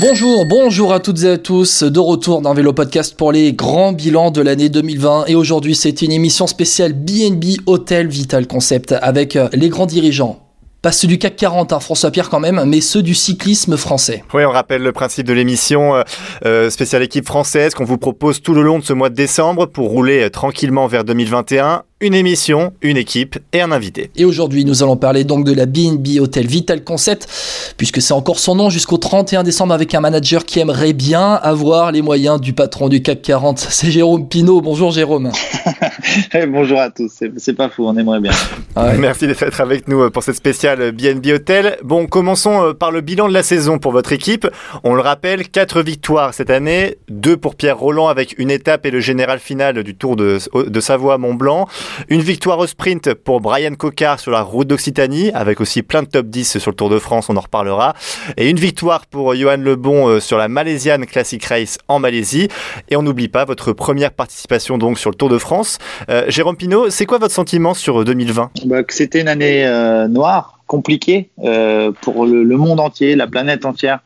Bonjour, bonjour à toutes et à tous, de retour dans Vélo Podcast pour les grands bilans de l'année 2020 et aujourd'hui c'est une émission spéciale BNB Hotel Vital Concept avec euh, les grands dirigeants. Pas ceux du CAC 40, hein, François Pierre quand même, mais ceux du cyclisme français. Oui, on rappelle le principe de l'émission euh, euh, spéciale équipe française qu'on vous propose tout le long de ce mois de décembre pour rouler euh, tranquillement vers 2021. Une émission, une équipe et un invité. Et aujourd'hui nous allons parler donc de la BNB Hotel Vital Concept, puisque c'est encore son nom jusqu'au 31 décembre avec un manager qui aimerait bien avoir les moyens du patron du CAC 40. C'est Jérôme Pinault. Bonjour Jérôme. Eh, bonjour à tous, c'est- pas fou, on aimerait bien. Ah ouais. Merci d'être avec nous euh, pour cette spéciale BNB Hotel. Bon, commençons euh, par le bilan de la saison pour votre équipe. On le rappelle, quatre victoires cette année, deux pour Pierre Roland avec une étape et le général final du Tour de, de Savoie à Mont-Blanc. Une victoire au sprint pour Brian Cocard sur la route d'Occitanie, avec aussi plein de top 10 sur le Tour de France, on en reparlera. Et une victoire pour Johan Lebon euh, sur la Malaysian Classic Race en Malaisie. Et on n'oublie pas votre première participation donc sur le Tour de France. Euh, Jérôme Pinault, c'est quoi votre sentiment sur 2020 Bah, que C'était une année euh, noire, compliquée euh, pour le, le monde entier, la planète entière.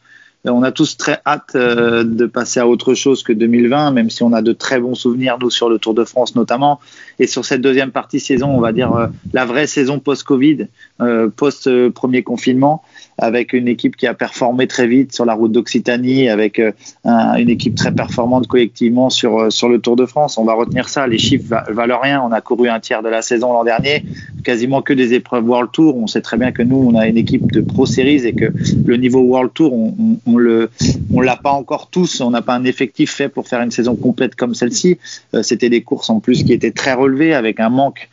Euh, On a tous très hâte euh, de passer à autre chose que 2020, même si on a de très bons souvenirs, nous, sur le Tour de France notamment. Et sur cette deuxième partie saison, on va dire euh, la vraie saison post-Covid, euh, post-premier confinement, avec une équipe qui a performé très vite sur la route d'Occitanie, avec euh, un- une équipe très performante collectivement sur, euh, sur le Tour de France. On va retenir ça, les chiffres va- valent rien. On a couru un tiers de la saison l'an dernier, quasiment que des épreuves World Tour. On sait très bien que nous, on a une équipe de Pro Series et que le niveau World Tour, on, on, le, on l'a pas encore tous. On n'a pas un effectif fait pour faire une saison complète comme celle-ci. Euh, C'était des courses en plus qui étaient très relevées avec un manque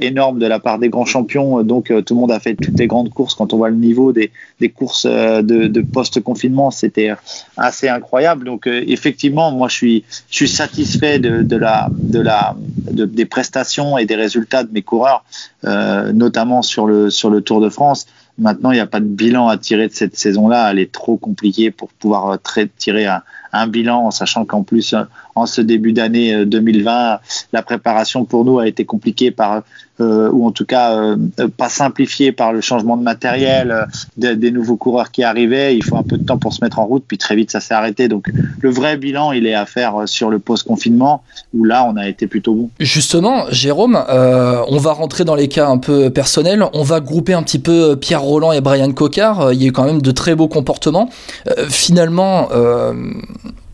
énorme de la part des grands champions. Donc tout le monde a fait toutes les grandes courses. Quand on voit le niveau des, des courses euh, de, post-confinement, c'était assez incroyable. Donc euh, effectivement, moi je suis, je suis satisfait de, la, de la, de- des prestations et des résultats de mes coureurs, euh, notamment sur le, sur le Tour de France. Maintenant, il n'y a pas de bilan à tirer de cette saison-là. Elle est trop compliquée pour pouvoir tirer un, un bilan, en sachant qu'en plus, en ce début d'année euh, 2020, la préparation pour nous a été compliquée par, euh, ou en tout cas euh, euh, pas simplifiée par le changement de matériel, euh, des, nouveaux coureurs qui arrivaient. Il faut un peu de temps pour se mettre en route, puis très vite ça s'est arrêté. Donc le vrai bilan, il est à faire euh, sur le post-confinement, où là, on a été plutôt bon. Justement, Jérôme, euh, on va rentrer dans les cas un peu personnels. On va grouper un petit peu euh, Pierre Roland et Brian Cocard. Euh, Il y a eu quand même de très beaux comportements. Euh, finalement, euh,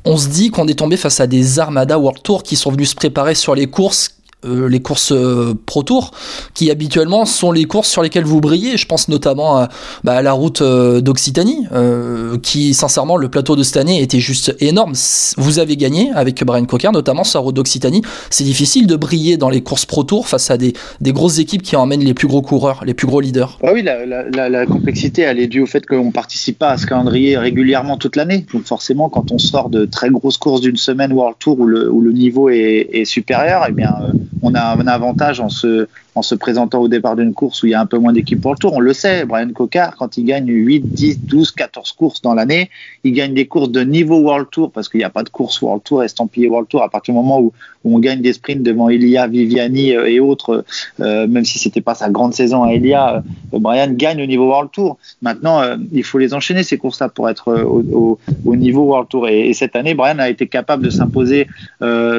on se dit qu'on est tombé face à des armadas World Tour qui sont venus se préparer sur les courses. Euh, les courses euh, Pro Tour, qui habituellement sont les courses sur lesquelles vous brillez. Je pense notamment à, bah, à la route euh, d'Occitanie, euh, qui sincèrement le plateau de cette année était juste énorme. Vous avez gagné avec Brian Cocard, notamment sur la route d'Occitanie c'est difficile de briller dans les courses Pro Tour face à des, des grosses équipes qui emmènent les plus gros coureurs, les plus gros leaders. Ah oui, la, la, la, la complexité, elle est due au fait qu'on participe pas à ce calendrier régulièrement toute l'année. Donc forcément, quand on sort de très grosses courses d'une semaine World Tour où le, où le niveau est, est supérieur, eh bien, euh, on a un avantage en se, en se présentant au départ d'une course où il y a un peu moins d'équipes pour le Tour. On le sait, Brian Cocard, quand il gagne 8, 10, 12, 14 courses dans l'année, il gagne des courses de niveau World Tour parce qu'il n'y a pas de course World Tour estampillé World Tour à partir du moment où, on gagne des sprints devant Elia, Viviani euh, et autres, euh, même si c'était pas sa grande saison à Elia, euh, Brian gagne au niveau World Tour. Maintenant, il faut les enchaîner ces courses-là pour être au, au, au niveau World Tour. Et, et, cette année, Brian a été capable de s'imposer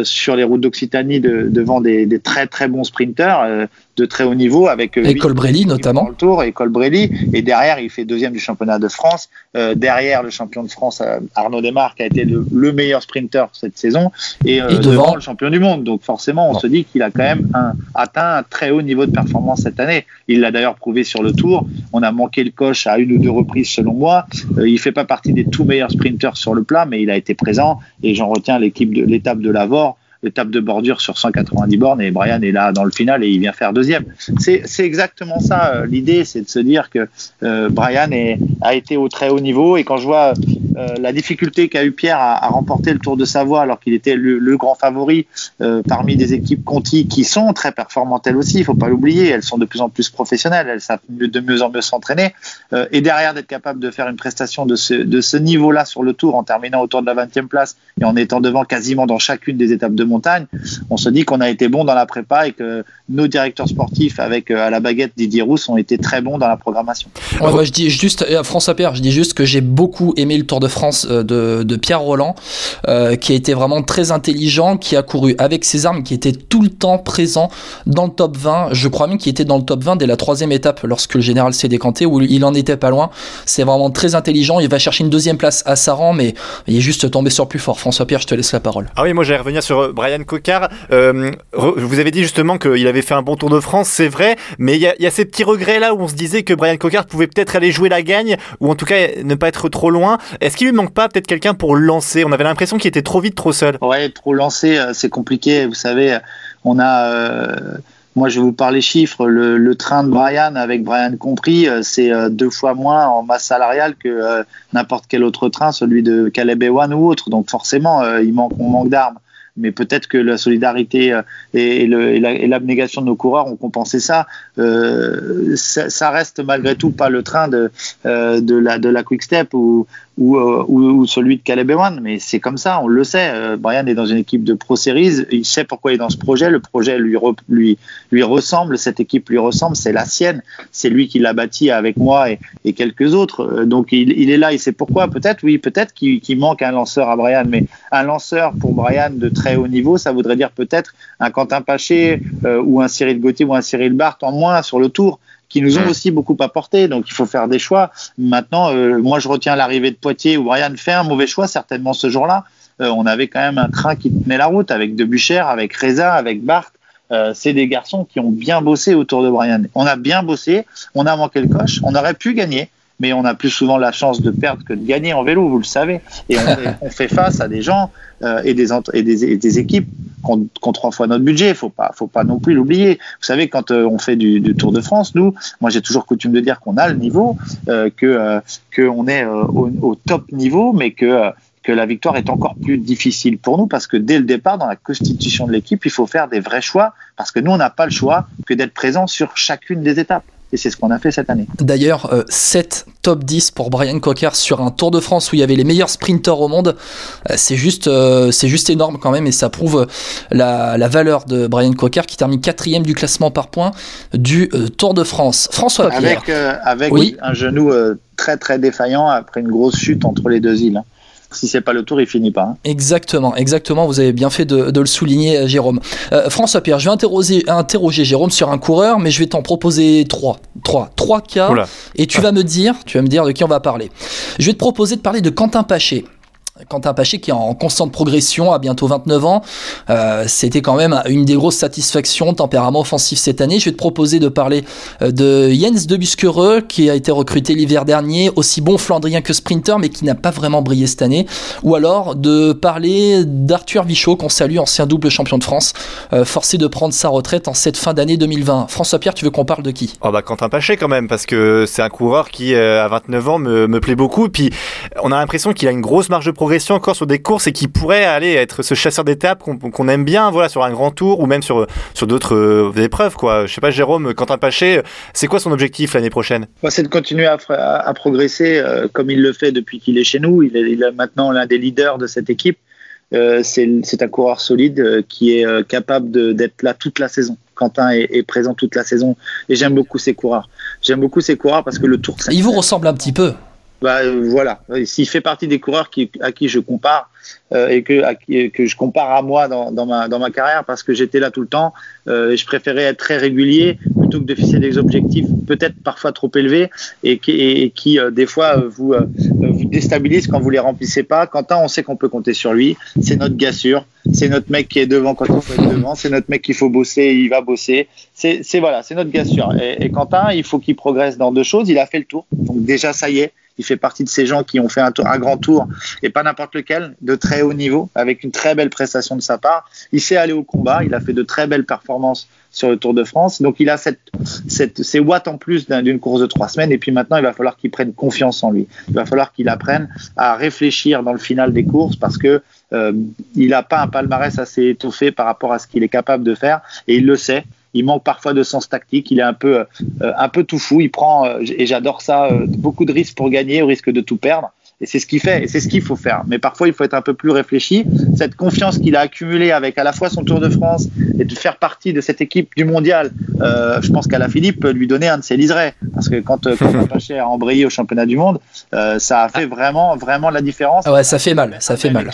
sur les routes d'Occitanie de, devant des, des, très très bons sprinters euh, de très haut niveau avec et Colbrelli notamment. Le tour et Colbrelli et derrière il fait deuxième du championnat de France. Euh, derrière le champion de France euh, Arnaud Desmar qui a été le, le meilleur sprinter cette saison et, et devant, devant, le champion du monde. Donc forcément on se dit qu'il a quand même un, atteint un très haut niveau de performance cette année. Il l'a d'ailleurs prouvé sur le tour. On a manqué le coche à une ou deux reprises selon moi. Euh, il fait pas partie des tout meilleurs sprinters sur le plat, mais il a été présent et j'en retiens l'équipe de l'étape de Lavore étape de bordure sur 190 bornes et Brian est là dans le final et il vient faire deuxième. C'est exactement ça. Euh, l'idée, c'est de se dire que euh, Brian est, a été au très haut niveau et quand je vois euh, la difficulté qu'a eu Pierre à, remporter le Tour de Savoie alors qu'il était le, grand favori parmi des équipes Conti qui sont très performantes elles aussi, il faut pas l'oublier, elles sont de plus en plus professionnelles, elles savent de mieux en mieux s'entraîner et derrière d'être capable de faire une prestation de ce, niveau-là sur le Tour en terminant autour de la 20e place et en étant devant quasiment dans chacune des étapes de montagne, on se dit qu'on a été bon dans la prépa et que nos directeurs sportifs avec à la baguette Didier Rousse ont été très bons dans la programmation. Je dis juste, à François Pierre, je dis juste que j'ai beaucoup aimé le Tour de France de, de Pierre Roland, euh, qui a été vraiment très intelligent, qui a couru avec ses armes, qui était tout le temps présent dans le top 20. Je crois même qu'il était dans le top 20 dès la troisième étape lorsque le général s'est décanté, où il en était pas loin. C'est vraiment très intelligent. Il va chercher une deuxième place à Saran, mais il est juste tombé sur plus fort. François Pierre, je te laisse la parole. Ah oui, moi j'allais revenir sur Brian Cocard. Euh, vous avez dit justement qu'il avait fait un bon Tour de France, c'est vrai, mais il y, y a, ces petits regrets là où on se disait que Brian Cocard pouvait peut-être aller jouer la gagne ou en tout cas ne pas être trop loin. Est-ce qu'il lui manque pas peut-être quelqu'un pour lancer? On avait l'impression qu'il était trop vite, trop seul. Ouais, trop lancé, c'est compliqué. Vous savez, on a. Euh, moi, je vais vous parler chiffres. Le, train de Brian, avec Brian compris, c'est deux fois moins en masse salariale que euh, n'importe quel autre train, celui de Caleb Ewan ou autre. Donc forcément, euh, il manque, on manque d'armes mais peut-être que la solidarité et, l'abnégation de nos coureurs ont compensé ça. Euh, ça. reste malgré tout pas le train de, euh, la, de la Quick Step ou, ou, euh, ou, celui de Caleb Ewan, mais c'est comme ça, on le sait. Euh, Brian est dans une équipe de Pro Series, il sait pourquoi il est dans ce projet, le projet lui, lui, lui ressemble, cette équipe lui ressemble, c'est la sienne, c'est lui qui l'a bâti avec moi et, et quelques autres. Donc il, il, est là, il sait pourquoi, peut-être, oui, peut-être qu'il qu manque un lanceur à Brian, mais un lanceur pour Brian de très haut niveau, ça voudrait dire peut-être un Quentin Paché euh, ou un Cyril Gauthier ou un Cyril Barthes en moins sur le tour qui nous ont aussi beaucoup apporté. Donc il faut faire des choix. Maintenant, euh, moi je retiens l'arrivée de Poitiers où Brian fait un mauvais choix certainement ce jour-là. Euh, on avait quand même un train qui tenait la route avec Debucher, avec Reza, avec Barthes. Euh, c'est des garçons qui ont bien bossé autour de Brian. On a bien bossé, on a manqué le coche, on aurait pu gagner mais on a plus souvent la chance de perdre que de gagner en vélo, vous le savez. Et on, fait, on fait face à des gens euh, et, des, et, des, et des équipes qui ont, trois fois notre budget. Faut pas, faut pas non plus l'oublier. Vous savez, quand euh, on fait du, du, Tour de France, nous, moi j'ai toujours coutume de dire qu'on a le niveau, euh, que qu'on est au, au, top niveau, mais que que la victoire est encore plus difficile pour nous parce que dès le départ, dans la constitution de l'équipe, il faut faire des vrais choix parce que nous, on n'a pas le choix que d'être présent sur chacune des étapes et c'est ce qu'on a fait cette année. D'ailleurs, euh, 7 top 10 pour Brian Cocker sur un Tour de France où il y avait les meilleurs sprinteurs au monde, euh, c'est juste, euh, c'est juste énorme quand même et ça prouve la, la valeur de Brian Cocker qui termine quatrième du classement par points du euh, Tour de France. François Pierre. Avec, avec oui. un genou très très défaillant après une grosse chute entre les deux îles si c'est pas le tour, il finit pas. Hein. Exactement, exactement. Vous avez bien fait de, de le souligner, Jérôme. Euh, François Pierre, je vais interroger, interroger Jérôme sur un coureur, mais je vais t'en proposer trois, trois, trois cas, Oula. et tu ah. vas me dire, tu vas me dire de qui on va parler. Je vais te proposer de parler de Quentin Paché. Quentin Paché qui est en constante progression à bientôt 29 ans. Euh, C'était quand même une des grosses satisfactions, tempérament offensif cette année. Je vais te proposer de parler de Jens de Buskereux qui a été recruté l'hiver dernier, aussi bon flandrien que sprinter mais qui n'a pas vraiment brillé cette année. Ou alors de parler d'Arthur Vichot qu'on salue, ancien double champion de France, euh, forcé de prendre sa retraite en cette fin d'année 2020. François Pierre, tu veux qu'on parle de qui? Oh bah Quentin Paché quand même parce que c'est un coureur qui euh, à 29 ans me, me plaît beaucoup. Puis on a l'impression qu'il a une grosse marge de progression encore sur des courses et qui pourrait aller être ce chasseur d'étapes qu'on qu aime bien, voilà, sur un grand tour ou même sur sur d'autres euh, épreuves, quoi. Je sais pas, Jérôme, Quentin Paché, c'est quoi son objectif l'année prochaine? C'est de continuer à, à, à progresser euh, comme il le fait depuis qu'il est chez nous. Il est, il est maintenant l'un des leaders de cette équipe. Euh, c'est un coureur solide euh, qui est euh, capable d'être là toute la saison. Quentin est, est, présent toute la saison et j'aime beaucoup ces coureurs. J'aime beaucoup ces coureurs parce que le tour. Il vous ressemble un petit peu bah, voilà, s'il fait partie des coureurs à qui je compare euh, et qui, que je compare à moi dans, ma, carrière parce que j'étais là tout le temps, euh, et je préférais être très régulier plutôt que de fixer des objectifs peut-être parfois trop élevés et qui, et, euh, des fois vous, vous déstabilisent quand vous les remplissez pas. Quentin, on sait qu'on peut compter sur lui, c'est notre gars sûr, c'est notre mec qui est devant quand il faut être devant, c'est notre mec qu'il faut bosser, il va bosser. C'est voilà, c'est notre gars sûr. Et, et Quentin, il faut qu'il progresse dans deux choses. Il a fait le tour, donc déjà ça y est Il fait partie de ces gens qui ont fait un, grand tour, et pas n'importe lequel, de très haut niveau, avec une très belle prestation de sa part. Il sait aller au combat, il a fait de très belles performances sur le Tour de France. Donc il a cette, cette, ces watts en plus d'une course de trois semaines. Et puis maintenant, il va falloir qu'il prenne confiance en lui. Il va falloir qu'il apprenne à réfléchir dans le final des courses parce que euh, il n'a pas un palmarès assez étoffé par rapport à ce qu'il est capable de faire. Et il le sait il manque parfois de sens tactique, il est un peu, euh, un peu tout fou, il prend, euh, et j'adore ça, euh, beaucoup de risques pour gagner au risque de tout perdre. Et c'est ce qu'il fait, et c'est ce qu'il faut faire. Mais parfois, il faut être un peu plus réfléchi. Cette confiance qu'il a accumulée avec à la fois son Tour de France et de faire partie de cette équipe du mondial, euh, je pense qu'à la Philippe peut lui donner un de ses liserés. Parce que quand, quand Paché a embrayé au championnat du monde, euh, ça a fait vraiment, vraiment la différence. Ah ouais, ça fait mal, ça fait mal.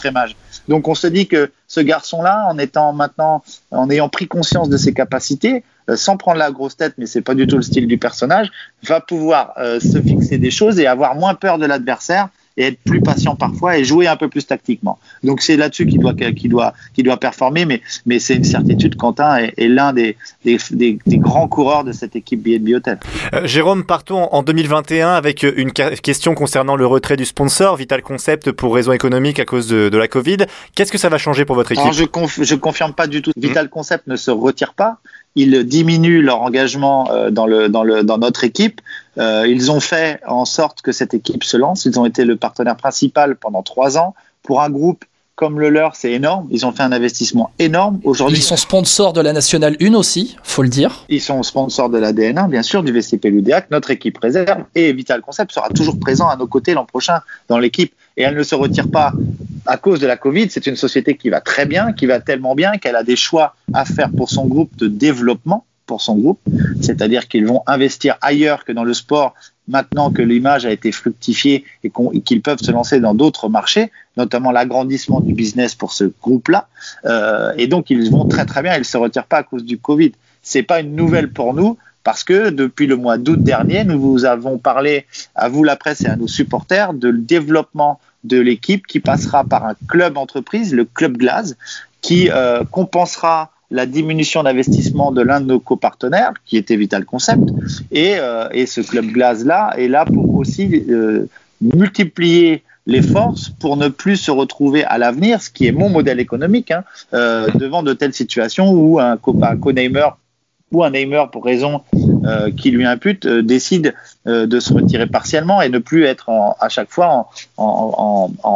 Donc on se dit que ce garçon-là, en étant maintenant, en ayant pris conscience de ses capacités, euh, sans prendre la grosse tête, mais c'est pas du tout le style du personnage, va pouvoir euh, se fixer des choses et avoir moins peur de l'adversaire et être plus patient parfois et jouer un peu plus tactiquement. Donc c'est là-dessus qu'il doit, qu'il doit, qu'il doit performer, mais, mais c'est une certitude, Quentin est, est l'un des, des, des, des, grands coureurs de cette équipe BNB Hotel. Euh, Jérôme, partons en 2021 avec une question concernant le retrait du sponsor Vital Concept pour raisons économiques à cause de, de la Covid. Qu'est-ce que ça va changer pour votre équipe? Alors, Je ne confirme pas du tout. Vital Concept ne se retire pas ils diminuent leur engagement euh, dans, le, dans, le, dans notre équipe. Euh, ils ont fait en sorte que cette équipe se lance. Ils ont été le partenaire principal pendant trois ans. Pour un groupe comme le leur, c'est énorme. Ils ont fait un investissement énorme. Aujourd'hui, ils sont sponsors de la Nationale 1 aussi, faut le dire. Ils sont sponsors de la DN1, bien sûr, du VCP Ludéac, notre équipe réserve, et Vital Concept sera toujours présent à nos côtés l'an prochain dans l'équipe. Et elle ne se retire pas à cause de la Covid. C'est une société qui va très bien, qui va tellement bien qu'elle a des choix à faire pour son groupe de développement pour son groupe, c'est-à-dire qu'ils vont investir ailleurs que dans le sport maintenant que l'image a été fructifiée et qu'ils peuvent se lancer dans d'autres marchés, notamment l'agrandissement du business pour ce groupe-là. Euh, et donc, ils vont très très bien, ils ne se retirent pas à cause du Covid. C'est pas une nouvelle pour nous, parce que depuis le mois d'août dernier, nous vous avons parlé, à vous la presse et à nos supporters, de le développement de l'équipe qui passera par un club entreprise, le Club Glace, qui euh, compensera la diminution d'investissement de l'un de nos copartenaires, qui était Vital Concept, et, euh, ce club glace-là est là pour aussi euh, multiplier les forces pour ne plus se retrouver à l'avenir, ce qui est mon modèle économique, hein, euh, devant de telles situations où un, un co-namer ou un namer pour raison euh, qui lui impute décide de se retirer partiellement et ne plus être à chaque fois en, en,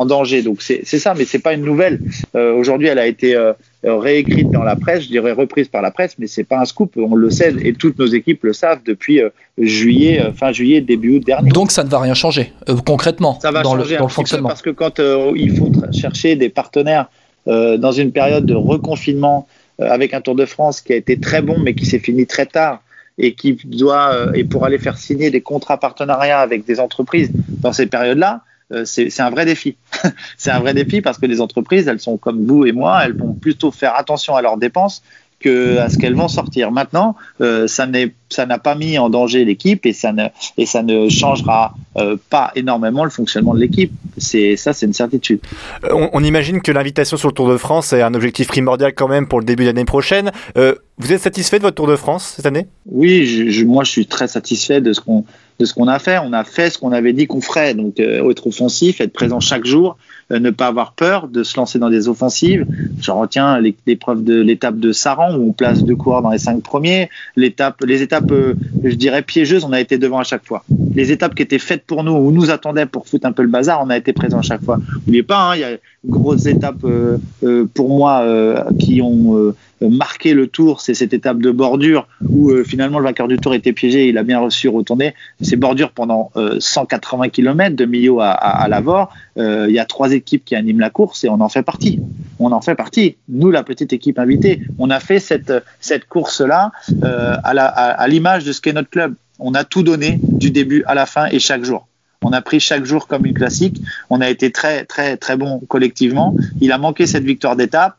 en danger. Donc c'est ça, mais c'est pas une nouvelle. Aujourd'hui, elle a été réécrite dans la presse, je dirais reprise par la presse, mais c'est pas un scoop. On le sait et toutes nos équipes le savent depuis juillet, fin juillet, début août dernier. Donc ça ne va rien changer concrètement ça va dans, changer le, dans le fonctionnement. Parce que quand il faut chercher des partenaires dans une période de reconfinement avec un Tour de France qui a été très bon mais qui s'est fini très tard et qui doit euh, et pour aller faire signer des contrats partenariats avec des entreprises dans ces périodes-là, euh, c'est un vrai défi. c'est un vrai défi parce que les entreprises, elles sont comme vous et moi, elles vont plutôt faire attention à leurs dépenses que à ce qu'elles vont sortir. Maintenant, euh, ça n'a pas mis en danger l'équipe et ça ne et ça ne changera euh, pas énormément le fonctionnement de l'équipe. C'est ça, c'est une certitude. Euh, on, on, imagine que l'invitation sur le Tour de France est un objectif primordial quand même pour le début de l'année prochaine. Euh, vous êtes satisfait de votre Tour de France cette année? Oui, je, je, moi je suis très satisfait de ce qu'on de ce qu'on a fait. On a fait ce qu'on avait dit qu'on ferait, donc être offensif, être présent chaque jour, ne pas avoir peur de se lancer dans des offensives. Je retiens l'épreuve de l'étape de Saran où on place deux coureurs dans les cinq premiers. L'étape, les étapes, euh, je dirais piégeuses, on a été devant à chaque fois. Les étapes qui étaient faites pour nous, où nous attendaient pour foutre un peu le bazar, on a été présent à chaque fois. N'oubliez pas, hein, il y a grosses étapes euh, euh, pour moi euh, qui ont marqué le tour, c'est cette étape de bordure où finalement le vainqueur du tour était piégé, il a bien reçu retourner. C'est bordure pendant 180 km de Millau à, à. Il y a trois équipes qui animent la course et on en fait partie. On en fait partie. Nous, la petite équipe invitée, on a fait cette, cette course-là à l'image de ce qu'est notre club. On a tout donné du début à la fin et chaque jour. On a pris chaque jour comme une classique. On a été très, très, très bon collectivement. Il a manqué cette victoire d'étape.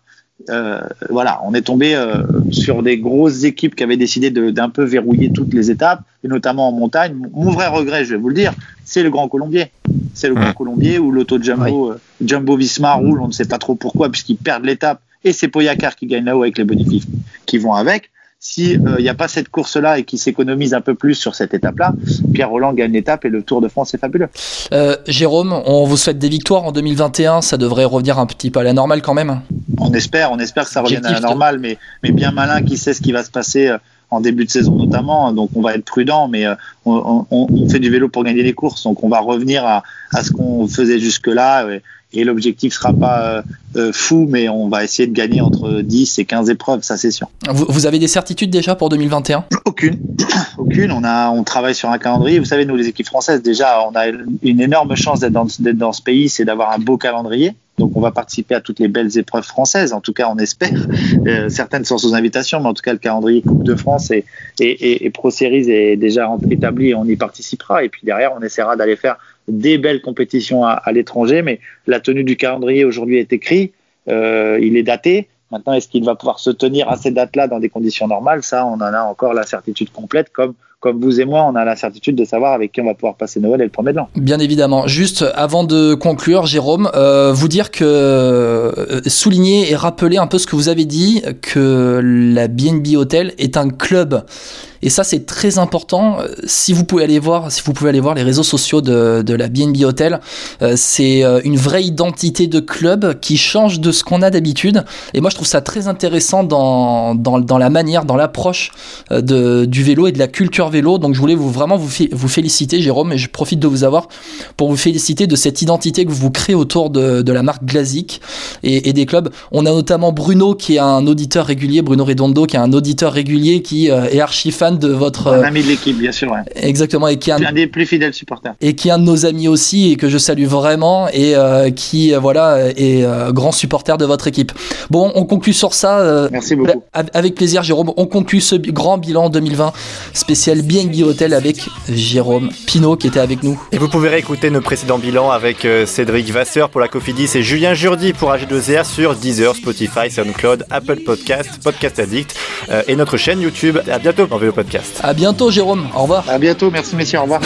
Euh, voilà, on est tombé euh, sur des grosses équipes qui avaient décidé d'un peu verrouiller toutes les étapes, et notamment en montagne. Mon vrai regret, je vais vous le dire, c'est le Grand Colombier. C'est le Grand Colombier où l'auto Jumbo, oui. euh, Jumbo Visma roule, on ne sait pas trop pourquoi, puisqu'ils perdent l'étape, et c'est Poyacar qui gagne là-haut avec les bonifs qui vont avec. s'il n'y a pas cette course-là et qu'il s'économise un peu plus sur cette étape-là, Pierre Roland gagne l'étape et le Tour de France est fabuleux. Jérôme, on vous souhaite des victoires en 2021. Ça devrait revenir un petit peu à la normale quand même. On espère, on espère que ça revienne à la normale, mais, mais bien malin qui sait ce qui va se passer en début de saison notamment. Donc on va être prudent, mais euh, on, on, fait du vélo pour gagner des courses. Donc on va revenir à, à ce qu'on faisait jusque-là. Et, l'objectif sera pas euh, euh, fou, mais on va essayer de gagner entre 10 et 15 épreuves, ça c'est sûr. Vous, vous, avez des certitudes déjà pour 2021 Aucune. Aucune. On, a, on travaille sur un calendrier. Vous savez, nous les équipes françaises, déjà, on a une énorme chance d'être dans, dans ce pays, c'est d'avoir un beau calendrier. Donc on va participer à toutes les belles épreuves françaises, en tout cas on espère. Euh, certaines sont sous invitation, mais en tout cas le calendrier Coupe de France et, et, et, Pro Series est déjà établi et on y participera. Et puis derrière on essaiera d'aller faire des belles compétitions à, l'étranger, mais la tenue du calendrier aujourd'hui est écrit, euh, il est daté. Maintenant, est-ce qu'il va pouvoir se tenir à ces dates-là dans des conditions normales? Ça, on en a encore la certitude complète, comme comme vous et moi, on a la certitude de savoir avec qui on va pouvoir passer Noël et le premier de l'an. Bien évidemment. Juste avant de conclure, Jérôme, euh, vous dire que euh, souligner et rappeler un peu ce que vous avez dit, que la BNB Hotel est un club et ça, c'est très important. Si vous pouvez aller voir, si vous pouvez aller voir les réseaux sociaux de, la BNB Hotel, euh, c'est euh, une vraie identité de club qui change de ce qu'on a d'habitude. Et moi, je trouve ça très intéressant dans, dans, dans la manière, dans l'approche euh, du vélo et de la culture vélo. Donc, je voulais vous, vraiment vous, vous féliciter, Jérôme, et je profite de vous avoir pour vous féliciter de cette identité que vous créez autour de, de la marque Glazik et, et, des clubs. On a notamment Bruno qui est un auditeur régulier, Bruno Redondo qui est un auditeur régulier qui est archi fan de votre. Un ami de l'équipe, bien sûr. Ouais. Exactement, et qui est un, des plus fidèles supporters. Et qui est un de nos amis aussi, et que je salue vraiment, et euh, qui, euh, voilà, est euh, grand supporter de votre équipe. Bon, on conclut sur ça. Merci beaucoup. Avec plaisir, Jérôme. On conclut ce grand bilan 2020 spécial BNB Hotel avec Jérôme Pinault qui était avec nous. Et vous pouvez réécouter nos précédents bilans avec Cédric Vasseur pour la Cofidis et Julien Jourdi pour AG2R sur Deezer, Spotify, SoundCloud, Apple Podcast, Podcast Addict et notre chaîne YouTube. À bientôt dans Vélo Podcast. À bientôt, Jérôme. Au revoir. À bientôt. Merci, messieurs. Au revoir.